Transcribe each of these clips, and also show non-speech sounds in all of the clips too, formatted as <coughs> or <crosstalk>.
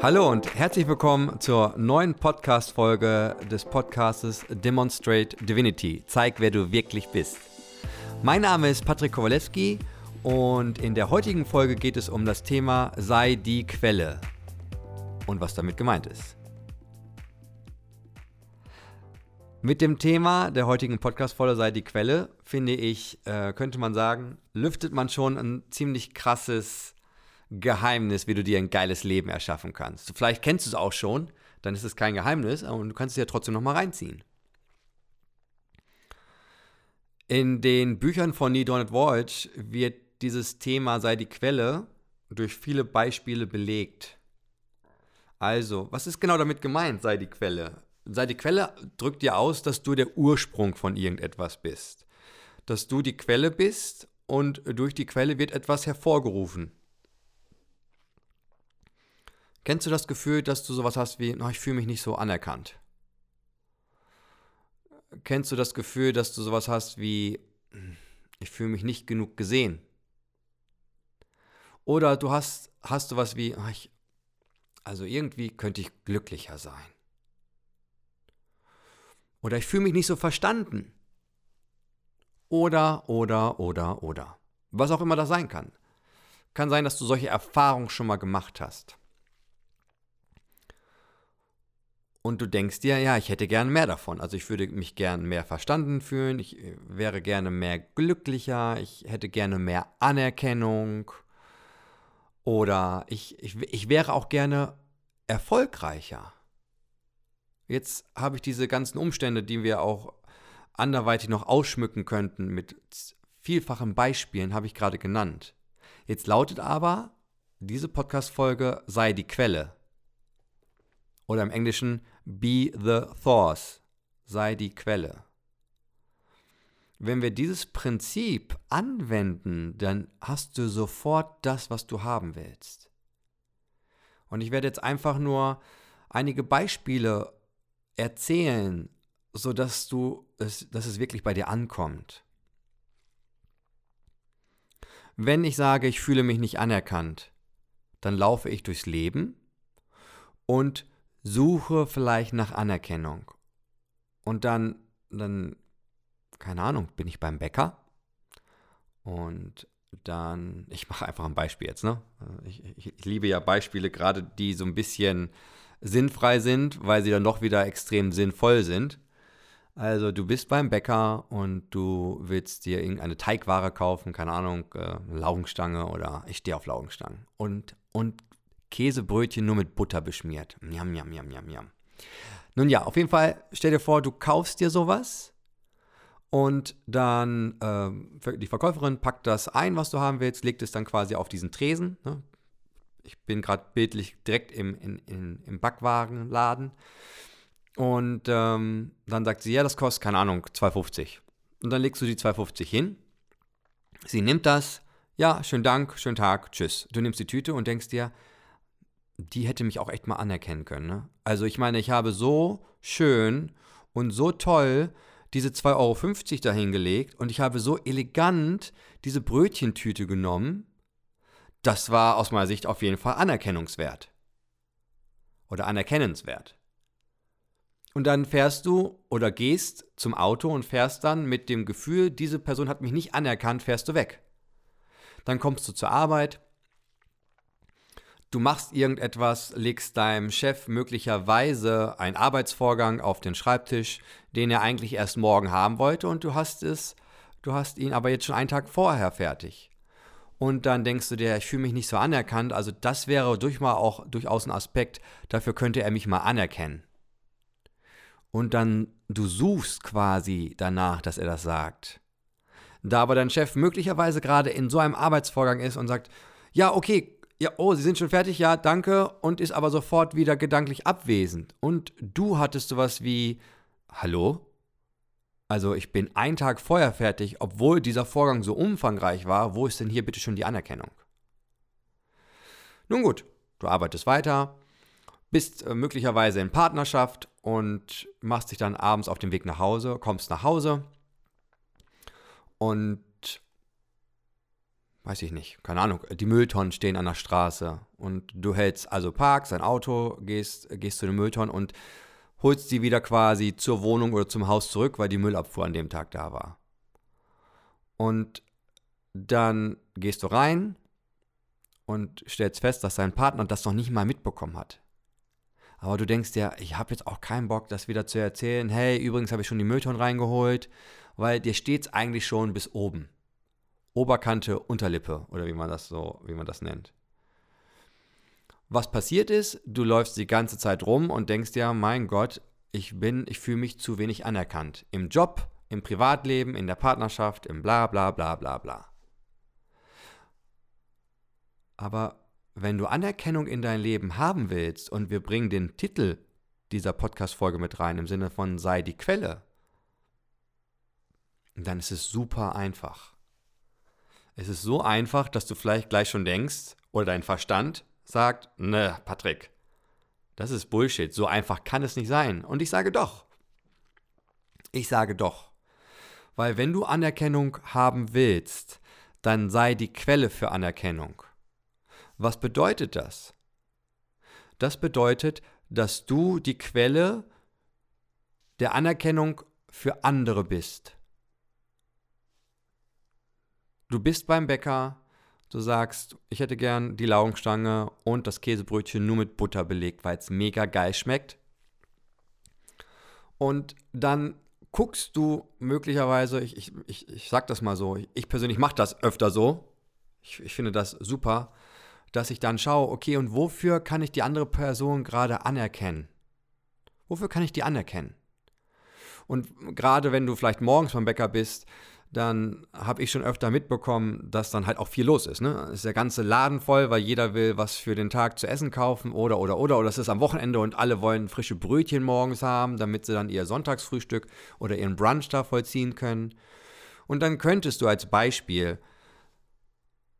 Hallo und herzlich willkommen zur neuen Podcast-Folge des Podcastes Demonstrate Divinity. Zeig, wer du wirklich bist. Mein Name ist Patrick Kowalewski und in der heutigen Folge geht es um das Thema Sei die Quelle und was damit gemeint ist. Mit dem Thema der heutigen Podcast-Folge Sei die Quelle, finde ich, äh, könnte man sagen, lüftet man schon ein ziemlich krasses Geheimnis, wie du dir ein geiles Leben erschaffen kannst. Vielleicht kennst du es auch schon, dann ist es kein Geheimnis, aber du kannst es ja trotzdem nochmal reinziehen. In den Büchern von Neil Donald Walsh wird dieses Thema sei die Quelle durch viele Beispiele belegt. Also, was ist genau damit gemeint, sei die Quelle? Sei die Quelle drückt dir aus, dass du der Ursprung von irgendetwas bist. Dass du die Quelle bist und durch die Quelle wird etwas hervorgerufen. Kennst du das Gefühl, dass du sowas hast wie, oh, ich fühle mich nicht so anerkannt? Kennst du das Gefühl, dass du sowas hast wie, ich fühle mich nicht genug gesehen? Oder du hast, hast du was wie, oh, ich, also irgendwie könnte ich glücklicher sein. Oder ich fühle mich nicht so verstanden. Oder, oder, oder, oder. Was auch immer das sein kann. Kann sein, dass du solche Erfahrungen schon mal gemacht hast. Und du denkst dir, ja, ich hätte gern mehr davon. Also ich würde mich gern mehr verstanden fühlen, ich äh, wäre gerne mehr glücklicher, ich hätte gerne mehr Anerkennung oder ich, ich, ich wäre auch gerne erfolgreicher. Jetzt habe ich diese ganzen Umstände, die wir auch anderweitig noch ausschmücken könnten mit vielfachen Beispielen, habe ich gerade genannt. Jetzt lautet aber, diese Podcast-Folge sei die Quelle. Oder im Englischen Be the Source, sei die Quelle. Wenn wir dieses Prinzip anwenden, dann hast du sofort das, was du haben willst. Und ich werde jetzt einfach nur einige Beispiele erzählen, sodass du es, dass es wirklich bei dir ankommt. Wenn ich sage, ich fühle mich nicht anerkannt, dann laufe ich durchs Leben und suche vielleicht nach Anerkennung. Und dann, dann, keine Ahnung, bin ich beim Bäcker und dann, ich mache einfach ein Beispiel jetzt, ne? Ich, ich, ich liebe ja Beispiele, gerade die so ein bisschen sinnfrei sind, weil sie dann doch wieder extrem sinnvoll sind. Also du bist beim Bäcker und du willst dir irgendeine Teigware kaufen, keine Ahnung, äh, Laugenstange oder ich stehe auf Laugenstangen. Und, und Käsebrötchen nur mit Butter beschmiert. Njam, njam, njam, njam, njam. Nun ja, auf jeden Fall, stell dir vor, du kaufst dir sowas und dann äh, die Verkäuferin packt das ein, was du haben willst, legt es dann quasi auf diesen Tresen. Ne? Ich bin gerade bildlich direkt im, in, in, im Backwarenladen. Und ähm, dann sagt sie, ja, das kostet, keine Ahnung, 2,50. Und dann legst du die 2,50 hin. Sie nimmt das. Ja, schönen Dank, schönen Tag, tschüss. Du nimmst die Tüte und denkst dir, die hätte mich auch echt mal anerkennen können. Ne? Also ich meine, ich habe so schön und so toll diese 2,50 Euro dahingelegt und ich habe so elegant diese Brötchentüte genommen. Das war aus meiner Sicht auf jeden Fall anerkennungswert. Oder anerkennenswert. Und dann fährst du oder gehst zum Auto und fährst dann mit dem Gefühl, diese Person hat mich nicht anerkannt, fährst du weg. Dann kommst du zur Arbeit, Du machst irgendetwas, legst deinem Chef möglicherweise einen Arbeitsvorgang auf den Schreibtisch, den er eigentlich erst morgen haben wollte und du hast es, du hast ihn aber jetzt schon einen Tag vorher fertig. Und dann denkst du dir, ich fühle mich nicht so anerkannt, also das wäre durch auch durchaus ein Aspekt, dafür könnte er mich mal anerkennen. Und dann du suchst quasi danach, dass er das sagt. Da aber dein Chef möglicherweise gerade in so einem Arbeitsvorgang ist und sagt, ja, okay, ja, oh, Sie sind schon fertig, ja, danke, und ist aber sofort wieder gedanklich abwesend. Und du hattest sowas wie, hallo? Also ich bin einen Tag vorher fertig, obwohl dieser Vorgang so umfangreich war, wo ist denn hier bitte schon die Anerkennung? Nun gut, du arbeitest weiter, bist äh, möglicherweise in Partnerschaft und machst dich dann abends auf den Weg nach Hause, kommst nach Hause und weiß ich nicht, keine Ahnung, die Mülltonnen stehen an der Straße und du hältst also parkst sein Auto, gehst, gehst zu den Mülltonnen und holst sie wieder quasi zur Wohnung oder zum Haus zurück, weil die Müllabfuhr an dem Tag da war. Und dann gehst du rein und stellst fest, dass dein Partner das noch nicht mal mitbekommen hat. Aber du denkst dir, ich habe jetzt auch keinen Bock, das wieder zu erzählen. Hey, übrigens habe ich schon die Mülltonnen reingeholt, weil dir steht es eigentlich schon bis oben. Oberkante, Unterlippe oder wie man das so, wie man das nennt. Was passiert ist, du läufst die ganze Zeit rum und denkst dir, mein Gott, ich bin, ich fühle mich zu wenig anerkannt. Im Job, im Privatleben, in der Partnerschaft, im bla bla bla bla bla. Aber wenn du Anerkennung in dein Leben haben willst und wir bringen den Titel dieser Podcast-Folge mit rein im Sinne von sei die Quelle, dann ist es super einfach. Es ist so einfach, dass du vielleicht gleich schon denkst, oder dein Verstand sagt, ne, Patrick, das ist Bullshit, so einfach kann es nicht sein. Und ich sage doch. Ich sage doch. Weil wenn du Anerkennung haben willst, dann sei die Quelle für Anerkennung. Was bedeutet das? Das bedeutet, dass du die Quelle der Anerkennung für andere bist. Du bist beim Bäcker, du sagst, ich hätte gern die Laugenstange und das Käsebrötchen nur mit Butter belegt, weil es mega geil schmeckt. Und dann guckst du möglicherweise, ich, ich, ich, ich sag das mal so, ich persönlich mache das öfter so, ich, ich finde das super, dass ich dann schaue, okay, und wofür kann ich die andere Person gerade anerkennen? Wofür kann ich die anerkennen? Und gerade wenn du vielleicht morgens beim Bäcker bist, dann habe ich schon öfter mitbekommen, dass dann halt auch viel los ist. Ne? Ist der ganze Laden voll, weil jeder will was für den Tag zu essen kaufen oder oder oder oder es ist am Wochenende und alle wollen frische Brötchen morgens haben, damit sie dann ihr Sonntagsfrühstück oder ihren Brunch da vollziehen können. Und dann könntest du als Beispiel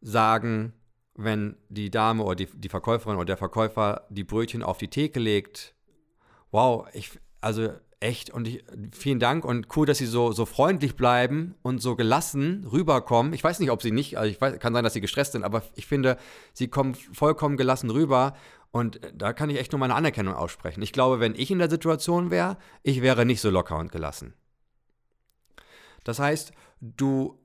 sagen, wenn die Dame oder die, die Verkäuferin oder der Verkäufer die Brötchen auf die Theke legt, wow, ich, also echt und ich, vielen Dank und cool, dass Sie so, so freundlich bleiben und so gelassen rüberkommen. Ich weiß nicht, ob Sie nicht, also ich weiß, kann sein, dass Sie gestresst sind, aber ich finde, Sie kommen vollkommen gelassen rüber und da kann ich echt nur meine Anerkennung aussprechen. Ich glaube, wenn ich in der Situation wäre, ich wäre nicht so locker und gelassen. Das heißt, du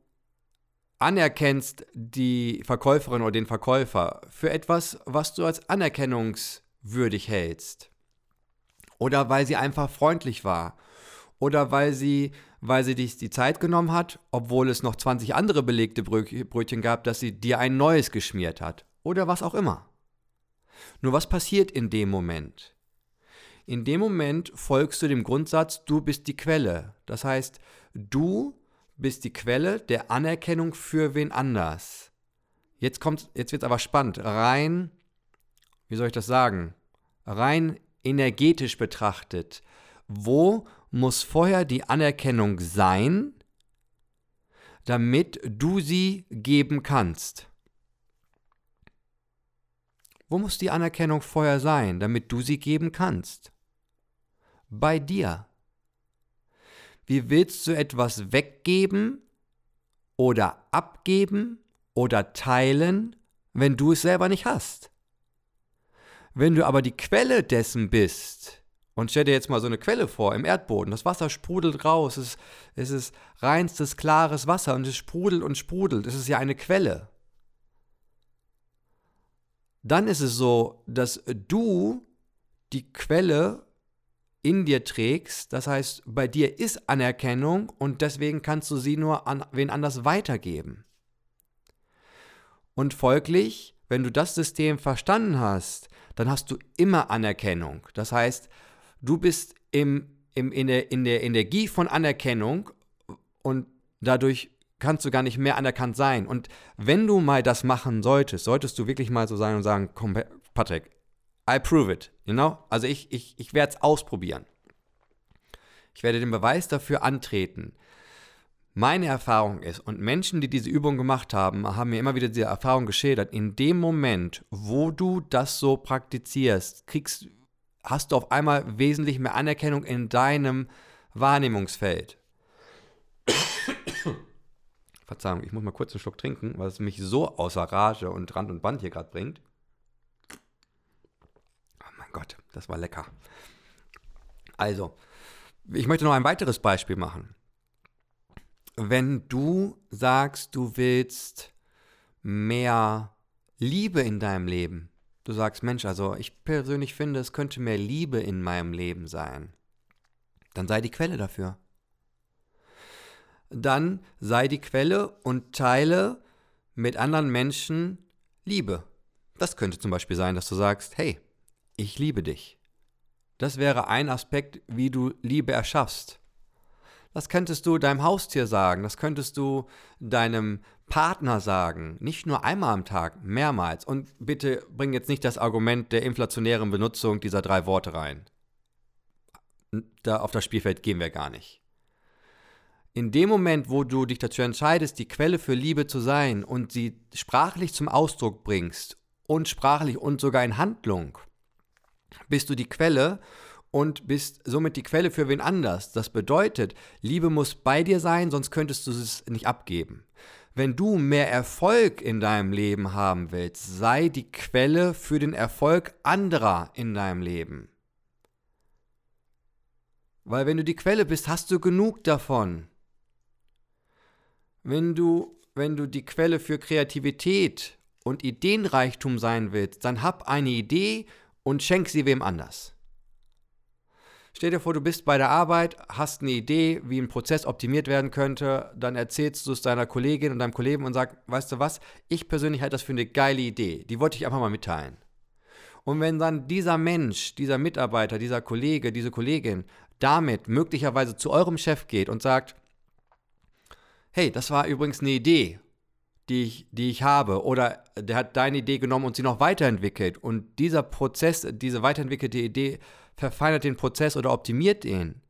anerkennst die Verkäuferin oder den Verkäufer für etwas, was du als anerkennungswürdig hältst. Oder weil sie einfach freundlich war. Oder weil sie, weil sie dich die Zeit genommen hat, obwohl es noch 20 andere belegte Brötchen gab, dass sie dir ein neues geschmiert hat. Oder was auch immer. Nur was passiert in dem Moment? In dem Moment folgst du dem Grundsatz, du bist die Quelle. Das heißt, du bist die Quelle der Anerkennung für wen anders. Jetzt kommt, jetzt wird es aber spannend. Rein, wie soll ich das sagen? Rein energetisch betrachtet, wo muss vorher die Anerkennung sein, damit du sie geben kannst? Wo muss die Anerkennung vorher sein, damit du sie geben kannst? Bei dir. Wie willst du etwas weggeben oder abgeben oder teilen, wenn du es selber nicht hast? Wenn du aber die Quelle dessen bist, und stell dir jetzt mal so eine Quelle vor im Erdboden, das Wasser sprudelt raus, es ist, es ist reinstes, klares Wasser und es sprudelt und sprudelt, es ist ja eine Quelle. Dann ist es so, dass du die Quelle in dir trägst, das heißt, bei dir ist Anerkennung und deswegen kannst du sie nur an wen anders weitergeben. Und folglich, wenn du das System verstanden hast, dann hast du immer Anerkennung. Das heißt, du bist im, im, in, der, in der Energie von Anerkennung und dadurch kannst du gar nicht mehr anerkannt sein. Und wenn du mal das machen solltest, solltest du wirklich mal so sein und sagen, komm, Patrick, I prove it, you know? Also ich, ich, ich werde es ausprobieren. Ich werde den Beweis dafür antreten. Meine Erfahrung ist, und Menschen, die diese Übung gemacht haben, haben mir immer wieder diese Erfahrung geschildert, in dem Moment, wo du das so praktizierst, kriegst, hast du auf einmal wesentlich mehr Anerkennung in deinem Wahrnehmungsfeld. <coughs> Verzeihung, ich muss mal kurz einen Schluck trinken, weil es mich so außer Rage und Rand und Band hier gerade bringt. Oh mein Gott, das war lecker. Also, ich möchte noch ein weiteres Beispiel machen. Wenn du sagst, du willst mehr Liebe in deinem Leben, du sagst, Mensch, also ich persönlich finde, es könnte mehr Liebe in meinem Leben sein, dann sei die Quelle dafür. Dann sei die Quelle und teile mit anderen Menschen Liebe. Das könnte zum Beispiel sein, dass du sagst, hey, ich liebe dich. Das wäre ein Aspekt, wie du Liebe erschaffst. Das könntest du deinem Haustier sagen, das könntest du deinem Partner sagen, nicht nur einmal am Tag, mehrmals. Und bitte bring jetzt nicht das Argument der inflationären Benutzung dieser drei Worte rein. Da auf das Spielfeld gehen wir gar nicht. In dem Moment, wo du dich dazu entscheidest, die Quelle für Liebe zu sein und sie sprachlich zum Ausdruck bringst und sprachlich und sogar in Handlung, bist du die Quelle und bist somit die Quelle für wen anders. Das bedeutet, Liebe muss bei dir sein, sonst könntest du es nicht abgeben. Wenn du mehr Erfolg in deinem Leben haben willst, sei die Quelle für den Erfolg anderer in deinem Leben. Weil wenn du die Quelle bist, hast du genug davon. Wenn du, wenn du die Quelle für Kreativität und Ideenreichtum sein willst, dann hab eine Idee und schenk sie wem anders. Stell dir vor, du bist bei der Arbeit, hast eine Idee, wie ein Prozess optimiert werden könnte, dann erzählst du es deiner Kollegin und deinem Kollegen und sagst, weißt du was, ich persönlich halte das für eine geile Idee, die wollte ich einfach mal mitteilen. Und wenn dann dieser Mensch, dieser Mitarbeiter, dieser Kollege, diese Kollegin damit möglicherweise zu eurem Chef geht und sagt, hey, das war übrigens eine Idee die ich, die ich habe. Oder der hat deine Idee genommen und sie noch weiterentwickelt. Und dieser Prozess, diese weiterentwickelte Idee verfeinert den Prozess oder optimiert ihn.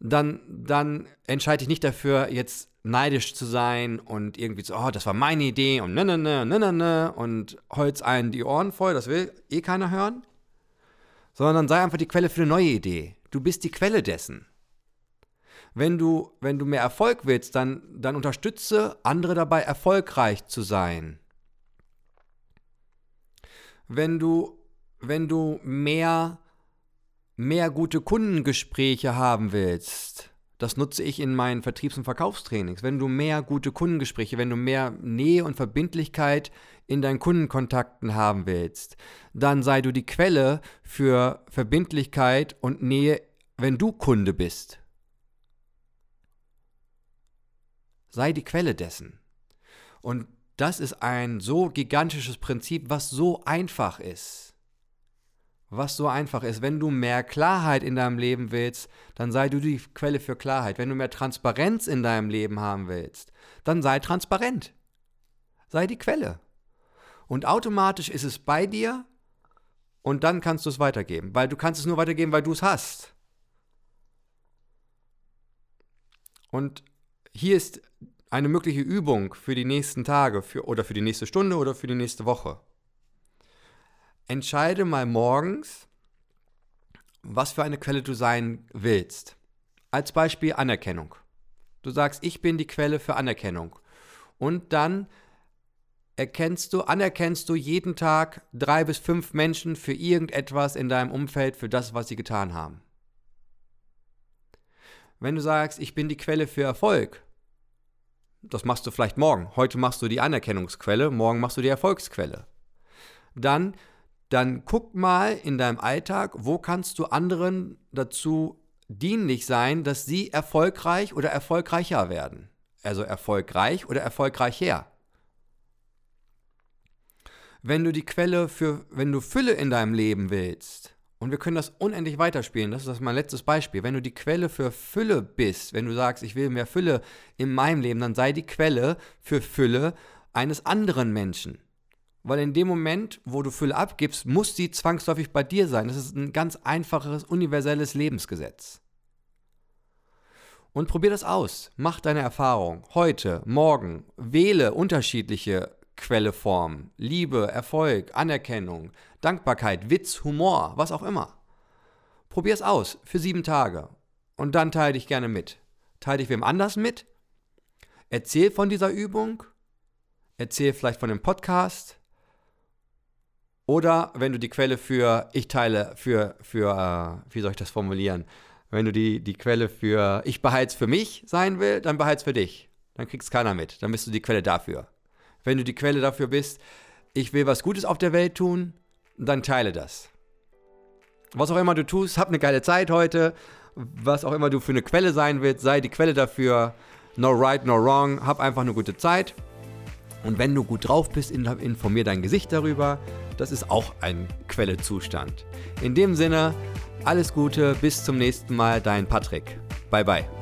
Dann, dann entscheide ich nicht dafür, jetzt neidisch zu sein und irgendwie so, oh, das war meine Idee und ne, ne, ne, ne, ne, ne und Holz einen die Ohren voll, das will eh keiner hören. Sondern sei einfach die Quelle für eine neue Idee. Du bist die Quelle dessen wenn du, wenn du mehr Erfolg willst, dann, dann unterstütze andere dabei, erfolgreich zu sein. Wenn du, wenn du mehr, mehr gute Kundengespräche haben willst, das nutze ich in meinen Vertriebs- und Verkaufstrainings. Wenn du mehr gute Kundengespräche, wenn du mehr Nähe und Verbindlichkeit in deinen Kundenkontakten haben willst, dann sei du die Quelle für Verbindlichkeit und Nähe, wenn du Kunde bist. sei die Quelle dessen. Und das ist ein so gigantisches Prinzip, was so einfach ist. Was so einfach ist. Wenn du mehr Klarheit in deinem Leben willst, dann sei du die Quelle für Klarheit. Wenn du mehr Transparenz in deinem Leben haben willst, dann sei transparent. Sei die Quelle. Und automatisch ist es bei dir und dann kannst du es weitergeben. Weil du kannst es nur weitergeben, weil du es hast. Und hier ist eine mögliche Übung für die nächsten Tage für, oder für die nächste Stunde oder für die nächste Woche. Entscheide mal morgens, was für eine Quelle du sein willst. Als Beispiel Anerkennung. Du sagst, ich bin die Quelle für Anerkennung. Und dann erkennst du, anerkennst du jeden Tag drei bis fünf Menschen für irgendetwas in deinem Umfeld, für das, was sie getan haben. Wenn du sagst, ich bin die Quelle für Erfolg, das machst du vielleicht morgen. Heute machst du die Anerkennungsquelle, morgen machst du die Erfolgsquelle. Dann, dann guck mal in deinem Alltag, wo kannst du anderen dazu dienlich sein, dass sie erfolgreich oder erfolgreicher werden. Also erfolgreich oder erfolgreicher. Wenn du die Quelle für, wenn du Fülle in deinem Leben willst, und wir können das unendlich weiterspielen. Das ist mein letztes Beispiel. Wenn du die Quelle für Fülle bist, wenn du sagst, ich will mehr Fülle in meinem Leben, dann sei die Quelle für Fülle eines anderen Menschen. Weil in dem Moment, wo du Fülle abgibst, muss sie zwangsläufig bei dir sein. Das ist ein ganz einfaches, universelles Lebensgesetz. Und probier das aus. Mach deine Erfahrung. Heute, morgen. Wähle unterschiedliche Quelleformen. Liebe, Erfolg, Anerkennung, Dankbarkeit, Witz, Humor, was auch immer. Probier es aus für sieben Tage und dann teile dich gerne mit. Teile dich wem anders mit. erzähl von dieser Übung, erzähl vielleicht von dem Podcast oder wenn du die Quelle für, ich teile für, für, äh, wie soll ich das formulieren? Wenn du die, die Quelle für, ich behalte es für mich sein will, dann behalte es für dich. Dann kriegst keiner mit. Dann bist du die Quelle dafür. Wenn du die Quelle dafür bist, ich will was Gutes auf der Welt tun, dann teile das. Was auch immer du tust, hab eine geile Zeit heute. Was auch immer du für eine Quelle sein willst, sei die Quelle dafür. No right, no wrong. Hab einfach eine gute Zeit. Und wenn du gut drauf bist, informier dein Gesicht darüber. Das ist auch ein Quellezustand. In dem Sinne, alles Gute, bis zum nächsten Mal, dein Patrick. Bye bye.